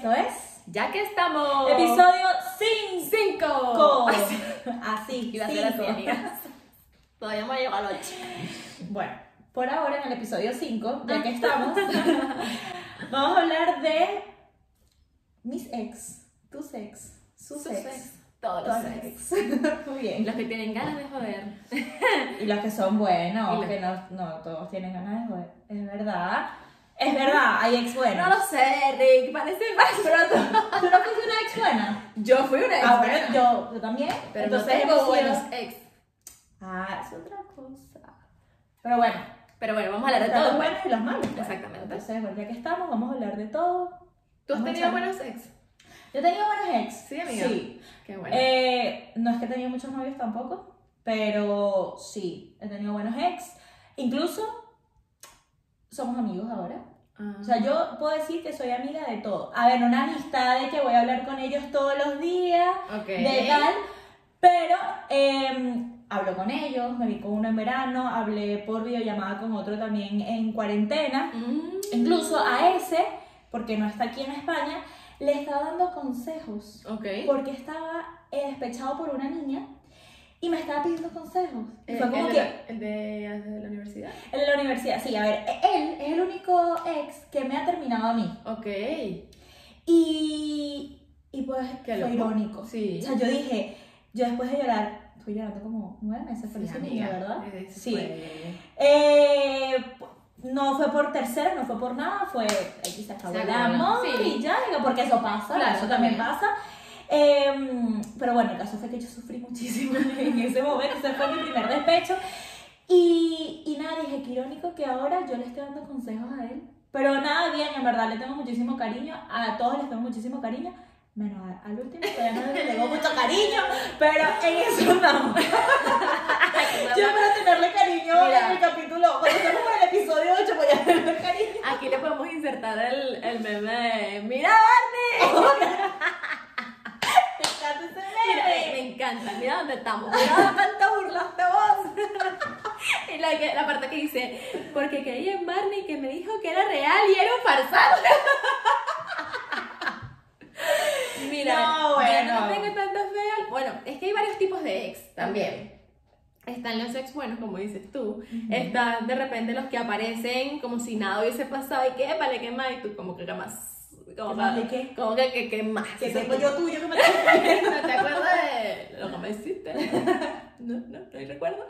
esto es Ya que estamos. episodio 5. 5. Así, Iba a ser así, amigas. Todavía me llegado al 8. Bueno, por ahora en el episodio 5, ya que estamos, vamos a hablar de mis ex, tus ex, sus, ex, Todos todos los ex. ex. Muy bien. los que tienen ganas de joder. Y los que son buenos, Y los- que no, no todos tienen ganas de joder. Es verdad. Es verdad, hay ex buenos. No lo sé, Rick. Parece falso. Pero tú, tú no fuiste una ex buena. Yo fui una ex. Ah, bueno, yo, yo también. Pero Entonces no tengo buenos ex. Ah, es otra cosa. Pero bueno, Pero bueno, vamos a hablar de todo. los buenos y los malos. pues. Exactamente. Entonces, bueno, ya que estamos, vamos a hablar de todo. ¿Tú has tenido buenos ex? Yo he tenido buenos ex. Sí, amiga. Sí. Qué bueno. Eh, no es que he tenido muchos novios tampoco, pero sí, he tenido buenos ex. Incluso somos amigos ahora. Ah. O sea, yo puedo decir que soy amiga de todo. A ver, una amistad de que voy a hablar con ellos todos los días, ok. de tal, pero eh, hablo con ellos, me vi con uno en verano, hablé por videollamada con otro también en cuarentena. Mm. Incluso a ese, porque no está aquí en España, le estaba dando consejos Ok. porque estaba eh, despechado por una niña y me estaba pidiendo consejos. Y Eh, fue como ¿El, que, de, el de, el de la universidad? el de la universidad, sí, a ver, él es el único ex que me ha terminado a mí. Ok. Y, y pues Qué fue loco. irónico. Sí. O sea, yo dije, yo después de llorar, fui llorando como nueve meses por Sí, ese amiga. niño, ¿verdad? Eh, Sí. Eh, no fue por tercera, no fue por nada, fue aquí se acabó Se el acabó, amor sí. y ya, digo, porque eso pasa, Claro, eso también también. pasa. Eh, pero bueno, el caso fue que yo sufrí muchísimo en ese momento, ese fue mi primer despecho. Y, y nada, dije, qué irónico que ahora yo le estoy dando consejos a él. Pero nada bien, en verdad, le tengo muchísimo cariño, a todos les tengo muchísimo cariño, menos a- al último, todavía no le tengo mucho cariño, pero en eso no. Yo espero tenerle cariño Mira. en el capítulo, cuando estemos en el episodio 8 voy a tenerle cariño. Aquí le podemos insertar el, el meme de ¡Mira, Barney! Me encanta ese Mira, meme. me encanta, mira dónde estamos. Mira burlaste vos. y la, que- la parte que dice, porque creí en Barney que me dijo que era real y era un farsante. Mira, No, yo bueno. no tengo tanto fe. Bueno, es que hay varios tipos de ex también. Están los ex buenos, como dices tú. Están de repente los que aparecen como si nada hubiese pasado y que, vale, ¿qué más? Y tú como que ¿qué más. Como ¿Qué más que, de qué? Como que, que, ¿qué más? Que tengo que- yo tuyo que me ¿No te acuerdas de lo que me hiciste? No, no, no hay recuerdo.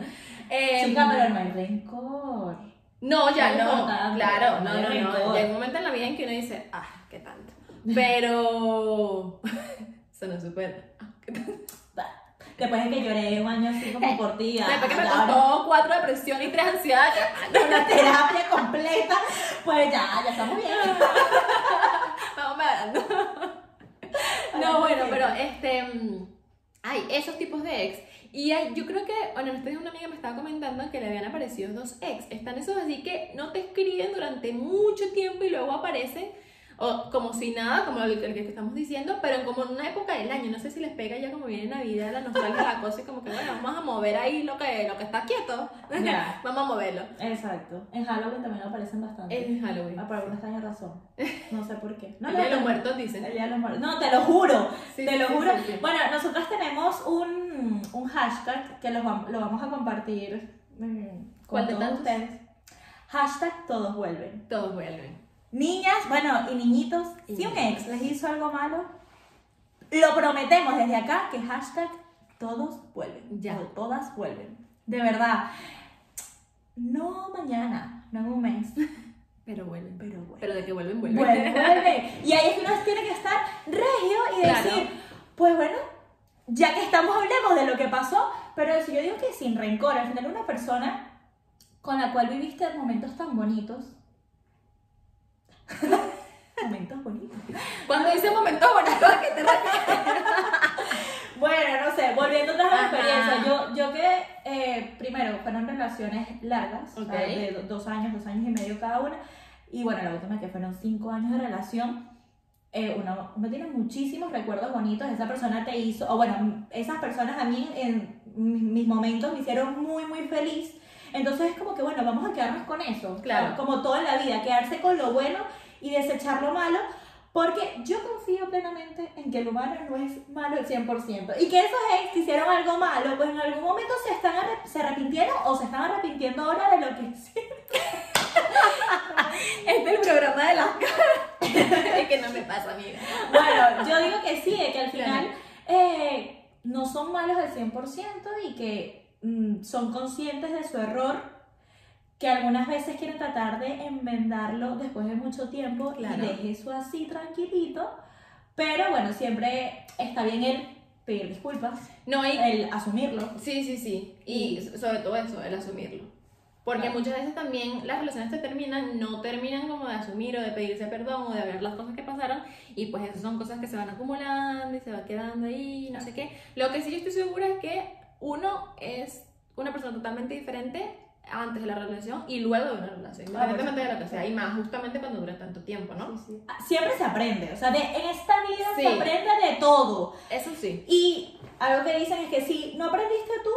Eh, Chica, pero no hay rencor. No, ya no. Claro, no no, hay no, no. Llega un momento en la vida en que uno dice, ah, qué tanto. Pero. Suena súper. Ah, qué tanto. Después de que lloré un año así como por ti, Después que me costó cuatro depresión y tres ansiedades. una terapia completa, pues ya, ya estamos bien. Vamos mejorando. No, bueno, pero este. mm, Hay esos tipos de ex. Y hay- yo creo que, bueno, en una amiga me estaba comentando que le habían aparecido dos ex. Están esos así que no te escriben durante mucho tiempo y luego aparecen. O como si nada, como el, que estamos diciendo, pero en como en una época del año. No sé si les pega ya como viene Navidad, la nostalgia, la cosa, y como que, bueno, vamos a mover ahí lo que, lo que está quieto. Vamos a moverlo. Exacto. En Halloween también aparecen bastante. Es Halloween. Ah, por alguna extraña razón. No sé por qué. No, el día de los muertos dicen. El Día de los Muertos. No, te lo juro. Sí, te sí, lo sí, juro. Bueno, nosotros tenemos un, un hashtag que lo, lo vamos a compartir mm, con ¿Cuál de todos ustedes. Hashtag todos vuelven. Todos vuelven. Niñas, bueno, y niñitos, Y si un ex les hizo algo malo, lo prometemos desde acá que hashtag todos vuelven. Ya. O todas vuelven. De verdad. No mañana, no en un mes, Pero vuelven. pero vuelven. Pero de que vuelven, vuelven. Vuelve, vuelve. Y ahí es que uno tiene que estar regio y Claro. decir, pues bueno, ya que estamos, hablemos de lo que pasó. Pero eso yo digo que sin rencor, al final una persona con la cual viviste momentos tan bonitos. Momentos bonitos. Cuando dice momentos bonitos, ¿a qué te refieres? Bueno, no sé, volviendo atrás a la experiencia, yo, yo que eh, primero fueron relaciones largas, o sea, Ok. de do- dos años, dos años y medio cada una, y bueno, la última que fueron cinco años de relación, eh, uno, uno tiene muchísimos recuerdos bonitos, esa persona te hizo, o bueno, esas personas a mí en mis momentos me hicieron muy, muy feliz, entonces es como que bueno, vamos a quedarnos con eso, Claro. como todo en la vida, quedarse con lo bueno y desechar lo malo, porque yo confío plenamente en que el humano no es malo al 100%. Y que esos ex que hicieron algo malo, pues en algún momento se, están se arrepintieron o se están arrepintiendo ahora de lo que hicieron. Este es el programa de las caras. es que no me pasa, amiga. Bueno, yo digo que sí, de que al final eh, no son malos al 100% y que mm, son conscientes de su error, que algunas veces quieren tratar de enmendarlo después de mucho tiempo Claro. y deje eso así tranquilito, pero bueno, siempre está bien el pedir disculpas, No, y el asumirlo. Sí, sí, sí. Y sobre todo eso, el asumirlo. Porque Claro. muchas veces también las relaciones se terminan, no terminan como de asumir o de pedirse perdón o de ver las cosas que pasaron y pues esas son cosas que se van acumulando y se va quedando ahí, no sé qué. Lo que sí yo estoy segura es que uno es una persona totalmente diferente antes de la relación y luego de una relación, independientemente de lo que sea, y más justamente cuando dura tanto tiempo, ¿no? Siempre se aprende, o sea, de- en esta vida Sí. se aprende de todo. Eso sí. Y algo que dicen es que si no aprendiste tú,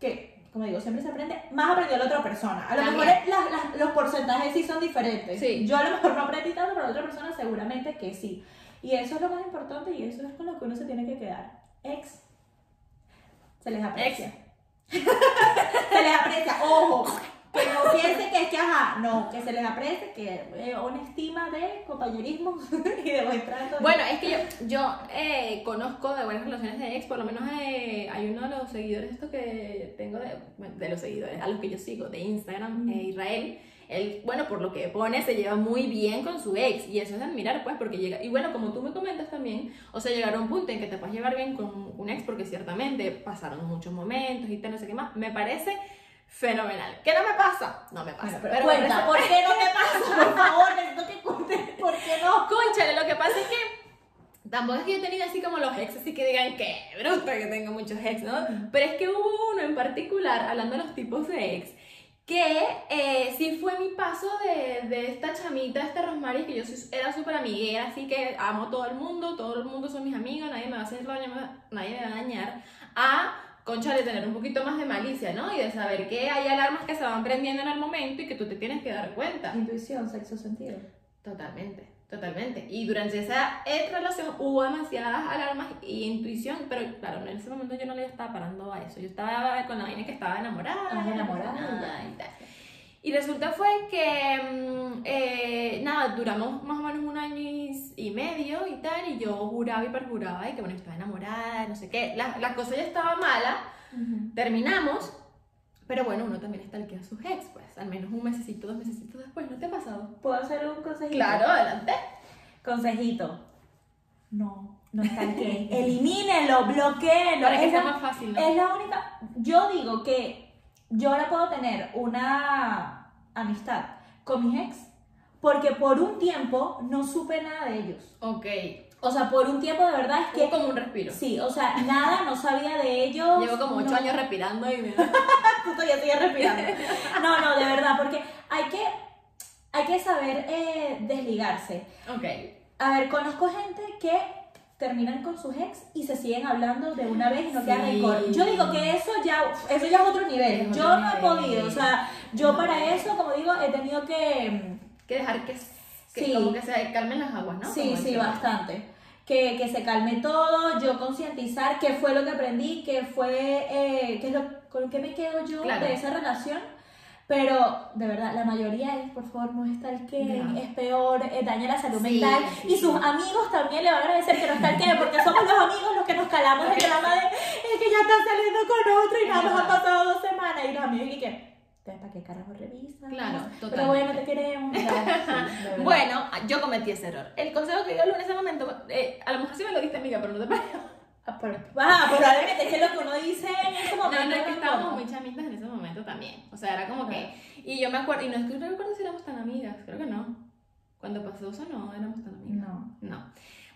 que como digo, siempre se aprende, más aprendió la otra persona. A lo También. mejor las- las- los porcentajes sí son diferentes. Sí. Yo a lo mejor no aprendí tanto, pero la otra persona seguramente que sí. Y eso es lo más importante y eso es con lo que uno se tiene que quedar. Ex. Se les aprecia. se les aprecia. Ojo. Que no piensen que es que, ajá, no, que se les aprecie, que eh, una estima de compañerismo y de buen trato. Bueno, es que yo, yo eh, conozco de buenas relaciones de ex, por lo menos eh, hay uno de los seguidores esto que tengo de, bueno, de los seguidores, a los que yo sigo de Instagram, Mm. eh, Israel. Él, bueno, por lo que pone, se lleva muy bien con su ex y eso es admirar, pues, porque llega, y bueno, como tú me comentas también, o sea, llegar a un punto en que te puedas llevar bien con un ex porque ciertamente pasaron muchos momentos y tal, no sé qué más, me parece fenomenal. ¿Qué no me pasa? No me pasa. Bueno, pero, pero cuenta, bueno, ¿por qué no te pasa? Por favor, necesito que cuentes por qué no. Conchale, lo que pasa es que tampoco es que yo he tenido así como los ex, así que digan que bruta que tengo muchos ex, ¿no? Pero es que hubo uno en particular, hablando de los tipos de ex, que eh, sí fue mi paso de, de esta chamita, esta Rosmary, que yo era súper amiguera, así que amo a todo el mundo, todo el mundo son mis amigos, nadie me va a hacer daño, nadie me va a dañar, a concha de tener un poquito más de malicia, ¿no? Y de saber que hay alarmas que se van prendiendo en el momento y que tú te tienes que dar cuenta. Intuición, sexo, sentido. Totalmente, totalmente. Y durante esa relación hubo demasiadas alarmas y intuición, pero claro, en ese momento yo no le estaba parando a eso. Yo estaba con la vaina que estaba enamorada. Enamorada, y tal. Y resulta fue que, mm, eh, nada, duramos más o menos un año y, y medio y tal, y yo juraba y perjuraba y que bueno, estaba enamorada, no sé qué. La, la cosa ya estaba mala, terminamos, pero bueno, uno también stalkea a sus ex, pues, al menos un mesecito, dos mesecitos después, ¿no te ha pasado? ¿Puedo hacer un consejito? Claro, adelante. Consejito. No, no que Elimínenlo, bloqueenlo. Para que Es sea la- más fácil, ¿no? Es la única. Yo digo que yo ahora puedo tener una amistad con mis ex porque por un tiempo no supe nada de ellos. Ok. O sea, por un tiempo de verdad es que. como un respiro. Sí, o sea, nada, no sabía de ellos. Llevo como ocho no- años respirando y me... Tú todavía sigues respirando. No, no, de verdad, porque hay que, hay que saber eh, desligarse. ok. A ver, conozco gente que terminan con sus ex y se siguen hablando de una vez y no Sí. queda rencor. Yo digo que eso ya, eso ya es otro nivel. Es otro yo no he podido, o sea, yo No. para eso, como digo, he tenido que... Que dejar que, que Sí. como que se calmen las aguas, ¿no? Sí, Como sí, bastante. Que, que se calme todo, yo concientizar qué fue lo que aprendí, qué fue, eh, qué es lo, con qué me quedo yo Claro. de esa relación. Pero, de verdad, la mayoría es, por favor, no estalqueen, Ya. es peor, eh, daña la salud Sí, mental. sí, y sus sí. amigos también le van a agradecer que no estalqueen, porque somos los amigos los que nos calamos el drama de, es que ya está saliendo con otro y Es nada más han pasado dos semanas. Y los amigos, y que, "Entonces, ¿para qué carajo revisas? Claro, Pero totalmente. bueno, te queremos. Bueno, yo cometí ese error. El consejo que yo en ese momento, eh, a lo mejor sí me lo diste, amiga, pero no te parece. Ah, pero- ah, probablemente es que lo que uno dice en ese No, momento. no, es que no estábamos muy chamitas en ese momento también. O sea, era como que. Y yo me acuerdo, y no es que no recuerdo si éramos tan amigas, creo que no. Cuando pasó eso, no éramos tan amigas. No. No.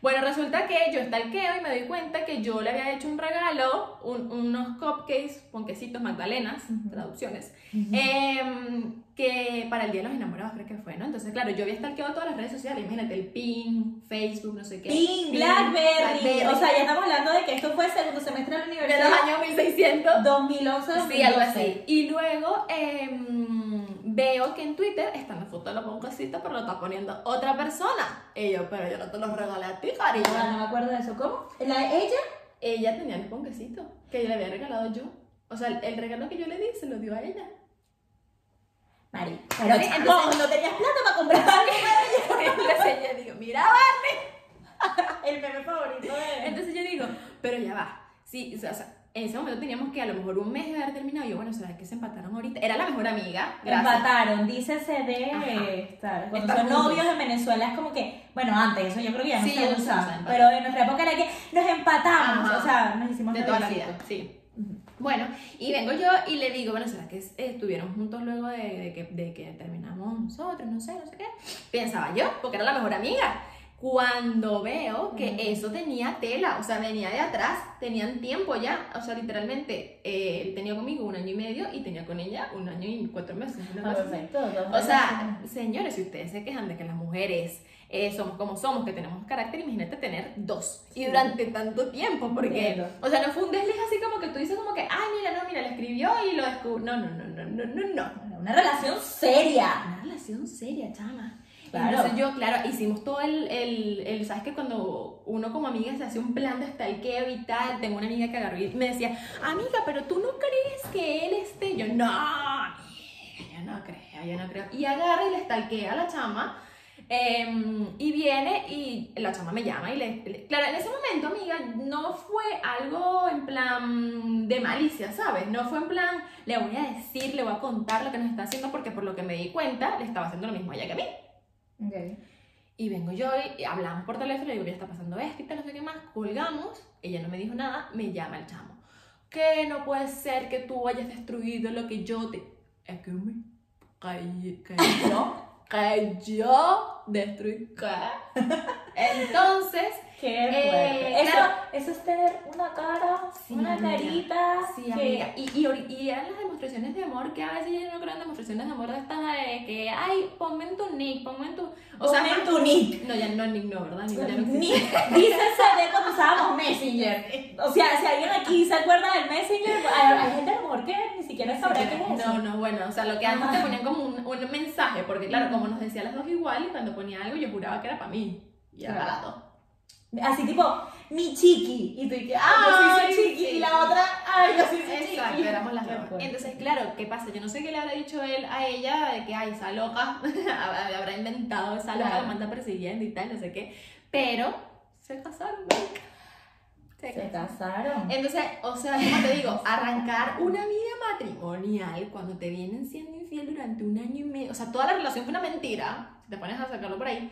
Bueno, resulta que yo stalkeo y me doy cuenta que yo le había hecho un regalo, un- unos cupcakes, ponquecitos, magdalenas, traducciones, em, que para el Día de los Enamorados creo que fue, ¿no? Entonces, claro, yo había stalkeado todas las redes sociales, imagínate, el PIN, Facebook, no sé qué. Pin, Blackberry. O sea, ya estamos hablando de que esto fue el segundo semestre de la de universidad. los años 1600. 2011, Sí, algo 2012. así. Y luego em, veo que en Twitter está la foto de la ponquecita, pero lo está poniendo otra persona. Y yo, pero yo no te lo regalé a ti, Ah, cariño. no me acuerdo de eso. ¿Cómo? ¿La, ¿Ella? Ella tenía el ponquecito que yo le había regalado yo. O sea, el, el regalo que yo le di se lo dio a ella. Mari. Pero, Pero entonces- no, tenías plata para comprar algo. Entonces yo digo, mira, Barney. El meme favorito de Entonces yo digo, pero ya va. Sí, o sea, en ese momento teníamos que a lo mejor un mes de haber terminado. Y yo, bueno, ¿será que se empataron ahorita? Era la mejor amiga. Gracias. Empataron, dícese de Ajá. estar. Cuando son juntos. novios en Venezuela es como que, bueno, antes, eso yo creo que ya no Sí, se usa. pero en nuestra época era que nos empatamos, Ajá. o sea, nos hicimos De toda la vida, sí. Bueno, y vengo yo y le digo, bueno, ¿será que eh, estuvieron juntos luego de, de que, de que terminamos nosotros? No sé, no sé qué. Pensaba yo, porque era la mejor amiga. Cuando veo que Ujú. eso tenía tela, o sea, venía de atrás, tenían tiempo ya, o sea, literalmente, eh, él tenía conmigo un año y medio y tenía con ella un año y cuatro meses. una cosa así. perfecto. O sea, señores, si ustedes se quejan de que las mujeres eh, somos como somos, que tenemos carácter, imagínate tener dos. Y durante tanto tiempo, porque, o sea, no fue un desliz así como que tú dices como que, ay, mira, no, mira, le escribió y lo descubrió. No, no, no, no, no, no, no. una relación seria. Una relación seria, chama. Claro. Entonces yo, claro, hicimos todo el, el, el, ¿sabes que Cuando uno como amiga se hace un plan de stalkeo y tal, tengo una amiga que agarró y me decía, amiga, pero tú no crees que él esté, yo, no, amiga, yo no creo, yo no creo. Y agarra y le stalkea a la chama, em, y viene y la chama me llama y le, le- Claro, en ese momento, amiga, no fue algo en plan de malicia, ¿sabes? No fue en plan, le voy a decir, le voy a contar lo que nos está haciendo porque por lo que me di cuenta, le estaba haciendo lo mismo a ella que a mí. Y vengo yo y hablamos por teléfono, le digo, ya está pasando esto y tal, no sé qué más, colgamos, ella no me dijo nada, me llama el chamo. Que no puede ser que tú hayas destruido lo que yo te... Es que me... Yo... Que yo destruí... ¿qué? Entonces... Qué Eh, eso, claro. eso es tener una cara, Sí, una amiga. carita. Sí, que- amiga. Y, y, y eran las demostraciones de amor que a veces yo no creo en demostraciones de amor de estas de que, ay, ponme en tu nick, ponme en tu... O sea, Ponme en tu nick. No, ya no nick, no, ¿verdad? Nick ya no existe. Ni, dícese de cuando usábamos Messenger. O sea, si alguien aquí se acuerda del Messenger, hay, gente a lo mejor que ni siquiera sabrá qué es. No, no, bueno, o sea, lo que antes te ponían como un, un mensaje, porque claro, como nos decía las dos igual, y cuando ponía algo yo juraba que era para mí. Y era para las dos. Así tipo, mi chiqui. Y tú y que, ah, yo soy Ay, chiqui. sí. Y la otra, ay, yo soy Exacto, chiqui. éramos las dos. fuerte. Entonces, claro, ¿qué pasa? Yo no sé qué le habrá dicho él a ella de que, ay, esa loca, habrá inventado esa loca, Claro. la manda persiguiendo y tal, no sé qué. Pero se casaron. Se Se casaron. casaron. Entonces, o sea, como te digo, arrancar una vida matrimonial cuando te vienen siendo infiel durante un año y medio, o sea, toda la relación fue una mentira, si te pones a sacarlo por ahí,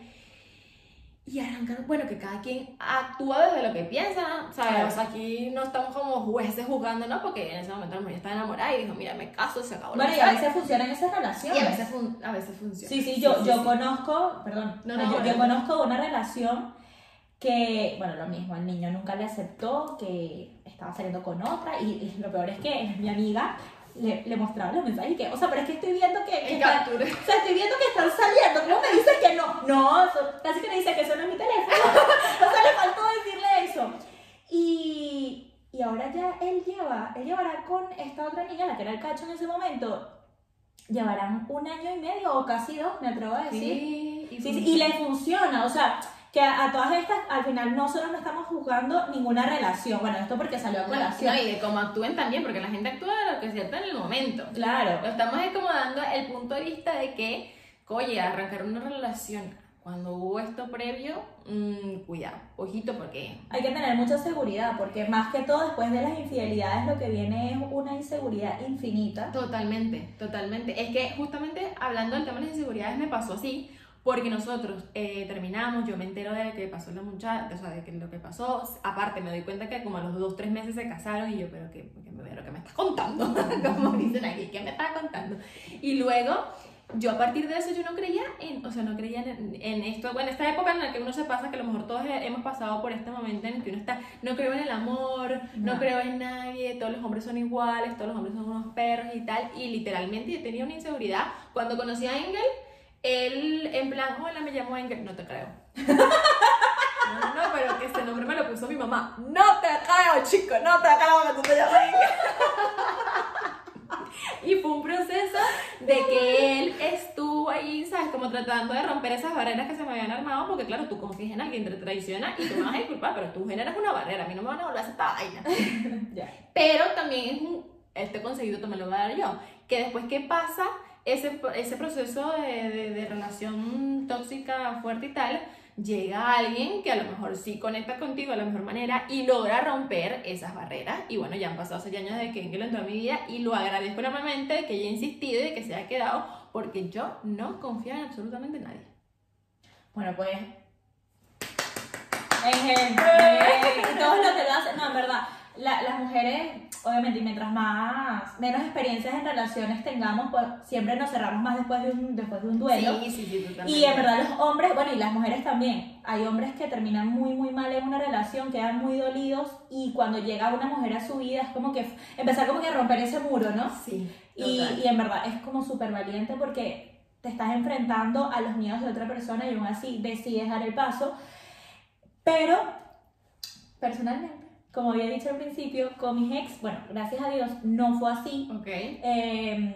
y arrancar, bueno, que cada quien actúa desde lo que piensa, ¿sabes? Claro. O sea, aquí no estamos como jueces juzgando, ¿no? Porque en ese momento la mujer estaba enamorada y dijo, mira, me caso, se acabó la Bueno, y a veces funcionan esas Y relaciones. a veces, fun- a veces funciona. Sí, sí, yo, yo sí. conozco, perdón, No, no, yo, yo no. conozco una relación que, bueno, lo mismo, el niño nunca le aceptó que estaba saliendo con otra y, y lo peor es que mi amiga le, le mostraba los mensajes y que, o sea, pero es que estoy viendo que, que está- o sea, estoy viendo que están saliendo, ¿cómo me dices que no? No, eso- casi que me dice que eso no es mi teléfono, o sea, le faltó decirle eso. Y, y ahora ya él lleva, él llevará con esta otra niña, la que era el cacho en ese momento, llevarán un año y medio o casi dos, me atrevo a decir. Sí, Sí, sí, y le funciona, o sea, que a, a todas estas, al final nosotros no estamos juzgando ninguna relación. Bueno, esto porque salió a colación. no, y de cómo actúen también, porque la gente actúa de lo que siente en el momento. Claro. Lo estamos es como dando el punto de vista de que, oye, arrancar una relación cuando hubo esto previo, mm, cuidado, ojito, porque Hay que tener mucha seguridad, porque más que todo después de las infidelidades lo que viene es una inseguridad infinita. totalmente, totalmente. Es que justamente hablando del tema de las inseguridades me pasó así, porque nosotros eh, terminamos, yo me entero de que pasó la muchacha, o sea, de que lo que pasó, aparte me doy cuenta que como a los dos, tres meses se casaron y yo, pero me veo lo que me estás contando, como dicen aquí, ¿qué me estás contando? Y luego, yo a partir de eso yo no creía en, o sea, no creía en, en esto, bueno, esta época en la que uno se pasa, que a lo mejor todos hemos pasado por este momento en el que uno está, no creo en el amor, no, No. creo en nadie, todos los hombres son iguales, todos los hombres son unos perros y tal, y literalmente yo tenía una inseguridad. Cuando conocí a Engel, él en plan, hola, me llamo Engel, no te creo. No, no, pero que ese nombre me lo puso mi mamá. No te creo, chico, no te creo que tú te llamas Engel. Y fue un proceso de que él estuvo ahí, ¿sabes? Como tratando de romper esas barreras que se me habían armado, porque claro, tú confías en alguien, te traiciona y tú me vas a disculpar, pero tú generas una barrera, a mí no me van a volver a hacer esta vaina. Pero también es un, este conseguido también lo voy a dar yo, que después que pasa ese, ese proceso de, de, de relación tóxica fuerte y tal, llega alguien que a lo mejor sí conecta contigo de la mejor manera y logra romper esas barreras. Y bueno, ya han pasado seis años desde que Engel entró a mi vida y lo agradezco enormemente de que haya insistido y de que se haya quedado porque yo no confío en absolutamente nadie. Bueno, pues. Ejemplo. Y todos lo que lo en verdad. la- las mujeres, obviamente, y mientras más, menos experiencias en relaciones tengamos, pues siempre nos cerramos más después de un, después de un duelo. Sí, sí, sí. Y en verdad los hombres, bueno, y las mujeres también, hay hombres que terminan muy, muy mal en una relación, quedan muy dolidos y cuando llega una mujer a su vida es como que empezar como que a romper ese muro, ¿no? Sí, Y, y en verdad es como súper valiente porque te estás enfrentando a los miedos de otra persona y aún así decides dar el paso. Pero, personalmente, como había dicho al principio, con mis ex, bueno, gracias a Dios no fue así. Ok. Eh,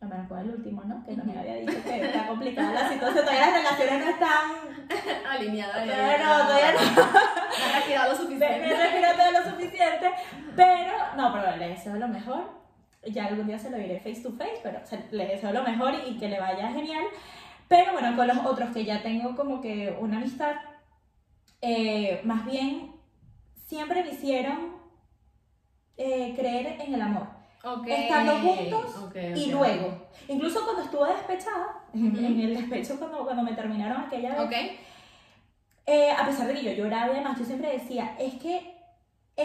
bueno, fue el último, ¿no? Que no me había dicho que está complicada la situación. Todavía las relaciones no están. Alineada. Todavía no, todavía no. No ha respirado lo Me suficiente. me respiro todo lo suficiente. Pero, no, pero le deseo lo mejor. Ya algún día se lo diré face to face, pero le deseo lo mejor y, y que le vaya genial. Pero bueno, con los otros que ya tengo como que una amistad, eh, más bien siempre me hicieron eh, creer en el amor. Estando juntos Y luego, incluso cuando estuve despechada, en- el despecho cuando, cuando me terminaron aquella vez, eh, a pesar de que yo lloraba y demás, yo siempre decía, es que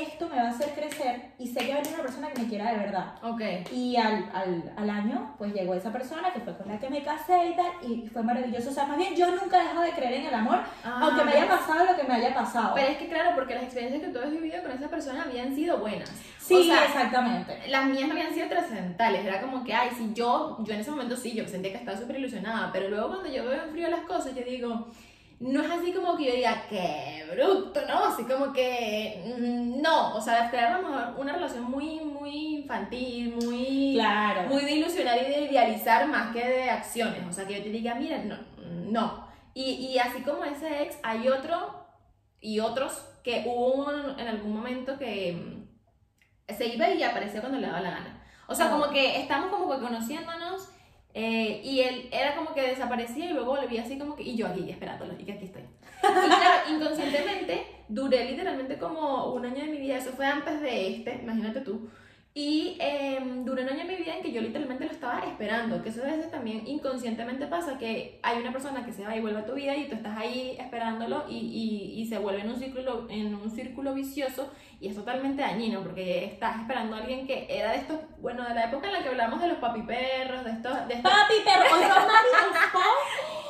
esto me va a hacer crecer y sé que va a venir una persona que me quiera de verdad. Ok. Y al, al, al año, pues llegó esa persona que fue con la que me casé y tal, y fue maravilloso. O sea, más bien yo nunca he dejado de creer en el amor, aunque me haya pasado lo que me haya pasado. Ah, Pero es que claro, porque las experiencias que tú has vivido con esa persona habían sido buenas. sí, o sea, exactamente. Las mías no habían sido trascendentales, era como que, ay, si yo, yo en ese momento sí, yo sentía que estaba súper ilusionada, pero luego cuando yo veo en frío las cosas, yo digo, no es así como que yo diga, qué bruto, ¿no? Así como que, mm, no, o sea, crear a lo mejor una relación muy, muy infantil, muy, Claro. muy de ilusionar y de idealizar más que de acciones, o sea, que yo te diga, mira, no, no. Y, y así como ese ex, hay otro y otros que hubo en algún momento que mm, se iba y aparecía cuando le daba la gana. O sea, Ah. como que estamos como que conociéndonos eh, y él era como que desaparecía y luego volvía así como que, y yo aquí esperándolo, y que aquí estoy. Y claro, inconscientemente duré literalmente como un año de mi vida, eso fue antes de este, imagínate tú. Y eh, duré un año de mi vida en que yo literalmente lo estaba esperando, que eso a veces también inconscientemente pasa, que hay una persona que se va y vuelve a tu vida y tú estás ahí esperándolo y, y, y se vuelve en un, círculo, en un círculo vicioso y es totalmente dañino porque estás esperando a alguien que era de estos, bueno, de la época en la que hablamos de los papiperros, de estos... De estos Papi, perro, hoy Romari está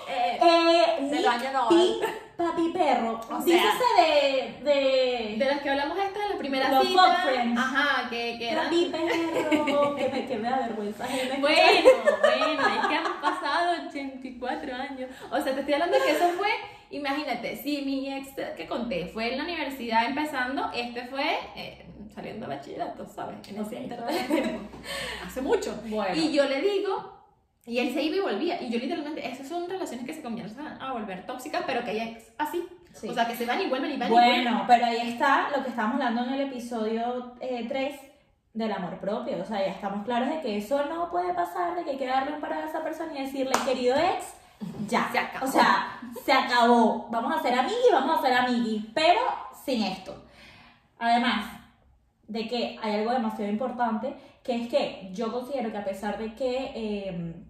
eh, Eh, Del Nick año no. Pi, papi perro. O sea, de. de de los que hablamos esta en la primera Los cita. fuck friends. Ajá, que, que papi perro. que, me, que me da vergüenza. Bueno, bueno, es que han pasado 84 años. O sea, te estoy hablando que eso fue, imagínate, si mi ex que conté fue en la universidad empezando, este fue eh, saliendo de bachillerato, ¿sabes? En ese tiempo. Hace mucho. Bueno. Y yo le digo, y él se iba y volvía. Y yo literalmente, esas son relaciones que se comienzan a volver tóxicas, pero que hay ex así. Sí. O sea, que se van y vuelven y van y vuelven. Bueno, pero ahí está lo que estábamos hablando en el episodio 3 del amor propio. O sea, ya estamos claros de que eso no puede pasar, de que hay que darle un parado a esa persona y decirle, querido ex, ya. Se acabó. O sea, se acabó. Vamos a ser amigos vamos a ser amigos, pero sin esto. Además de que hay algo demasiado importante, que es que yo considero que a pesar de que eh,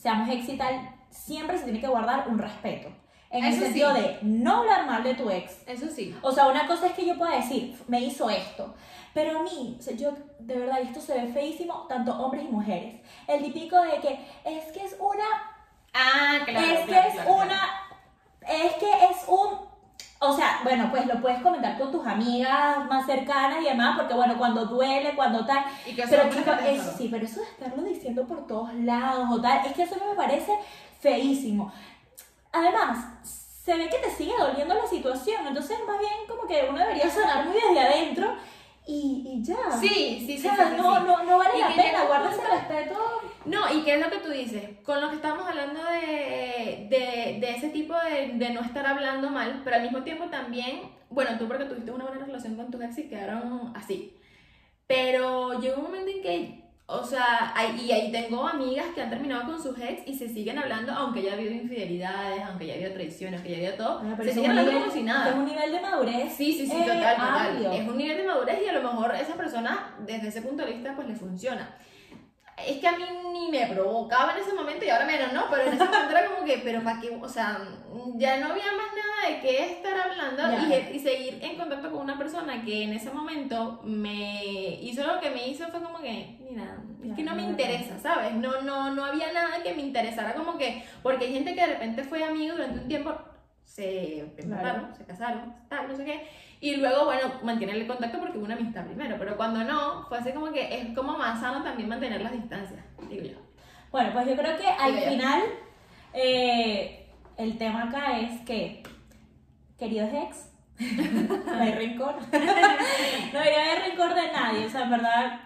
seamos ex y tal, siempre se tiene que guardar un respeto. En el sentido sí. de no hablar mal de tu ex. Eso sí. O sea, una cosa es que yo pueda decir, me hizo esto. Pero a mí, o sea, yo, de verdad, esto se ve feísimo, tanto hombres y mujeres. El típico de que es que es una Ah, claro. es que claro, es claro, claro. una. Es que es un. O sea, bueno, pues lo puedes comentar con tus amigas más cercanas y demás, porque bueno, cuando duele, cuando tal. Y que Pero pensaron. sí, pero eso de estarlo diciendo por todos lados o tal, es que eso me parece feísimo. Además, se ve que te sigue doliendo la situación, entonces más bien como que uno debería sanar muy desde adentro y, y ya. Sí, sí, sí. O sea, sí, sí, no, sí. no, no vale Y la que pena, llega un guarda ese punto- respeto. No, y qué es lo que tú dices, con lo que estamos hablando de, de, de ese tipo de, de no estar hablando mal, pero al mismo tiempo también, bueno, tú porque tuviste una buena relación con tus ex y quedaron así, pero llegó un momento en que, o sea, hay- y ahí tengo amigas que han terminado con sus ex y se siguen hablando, aunque ya ha habido infidelidades, aunque ya ha habido traiciones, aunque ya ha habido todo, Ah, se siguen es hablando nivel- como si Es nada. un nivel de madurez. Sí, sí, sí, eh, total, total. amplio. Es un nivel de madurez y a lo mejor esa persona, desde ese punto de vista, pues le funciona. Es que a mí ni me provocaba en ese momento y ahora menos, ¿no? Pero en ese momento era como que, pero ¿para qué? O sea, ya no había más nada de qué estar hablando y, y seguir en contacto con una persona que en ese momento me hizo lo que me hizo fue como que, mira, es que no me interesa, ¿sabes? No, no, no había nada que me interesara como que, porque hay gente que de repente fue amigo durante un tiempo, se empataron, Claro. se casaron, tal, no sé qué, y luego, bueno, mantener el contacto porque hubo una amistad primero, pero cuando no, fue así como que es como más sano también mantener las distancias, digo yo. Bueno, pues yo creo que al Digo final eh, el tema acá es que, queridos ex, no hay rencor. no debería haber rencor de nadie. O sea, en verdad,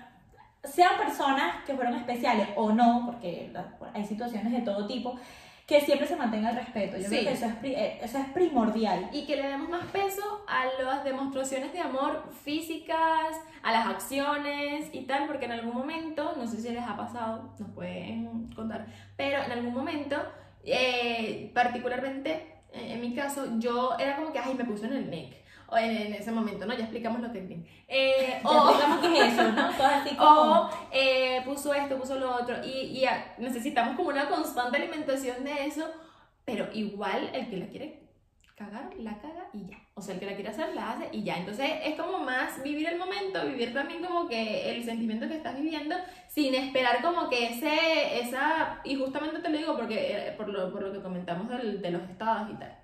sean personas que fueron especiales o no, porque hay situaciones de todo tipo, que siempre se mantenga el respeto. Yo Sí. creo que eso es, eh, eso es primordial. Y que le demos más peso a las demostraciones de amor físicas, a las acciones y tal, porque en algún momento, no sé si les ha pasado, nos pueden contar, pero en algún momento, eh, particularmente en mi caso, yo era como que, ay, me puso en el neck. En, ese momento, ¿no? Ya explicamos lo que es neck. Eh, Ya o, explicamos qué es eso, ¿no? Todo así como... o eh, puso esto, puso lo otro, y, y ah, necesitamos como una constante alimentación de eso, pero igual el que la quiere cagar, la caga y ya. O sea, el que la quiere hacer, la hace y ya. Entonces es como más vivir el momento, vivir también como que el sentimiento que estás viviendo, sin esperar como que ese, esa, y justamente te lo digo porque eh, por lo, por lo que comentamos del- de los estados y tal.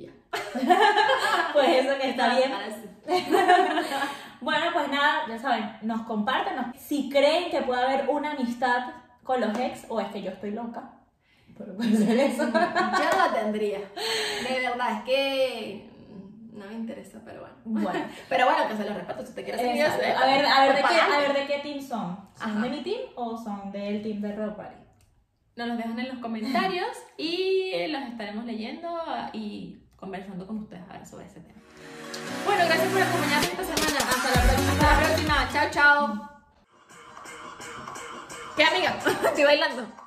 Ya. Pues eso que está bien. Bueno, pues nada, ya saben, nos comparten nos- si creen que puede haber una amistad con los ex o es que yo estoy loca. Pero puede ser eso. Yo no la tendría. De verdad, es que no me interesa, pero bueno. Bueno, Pero bueno, que se lo respeto si te quieres seguir. eh, a ver, a ver, de qué, a ver de qué team son. ¿Son Ajá. de mi team o son del team de Rob Party? Nos los dejan en los comentarios y los estaremos leyendo y conversando con ustedes a ver sobre ese tema. Bueno, gracias por acompañarme esta semana. Hasta la próxima. Hasta la próxima. Chao, chao. ¿Qué amiga? Estoy bailando.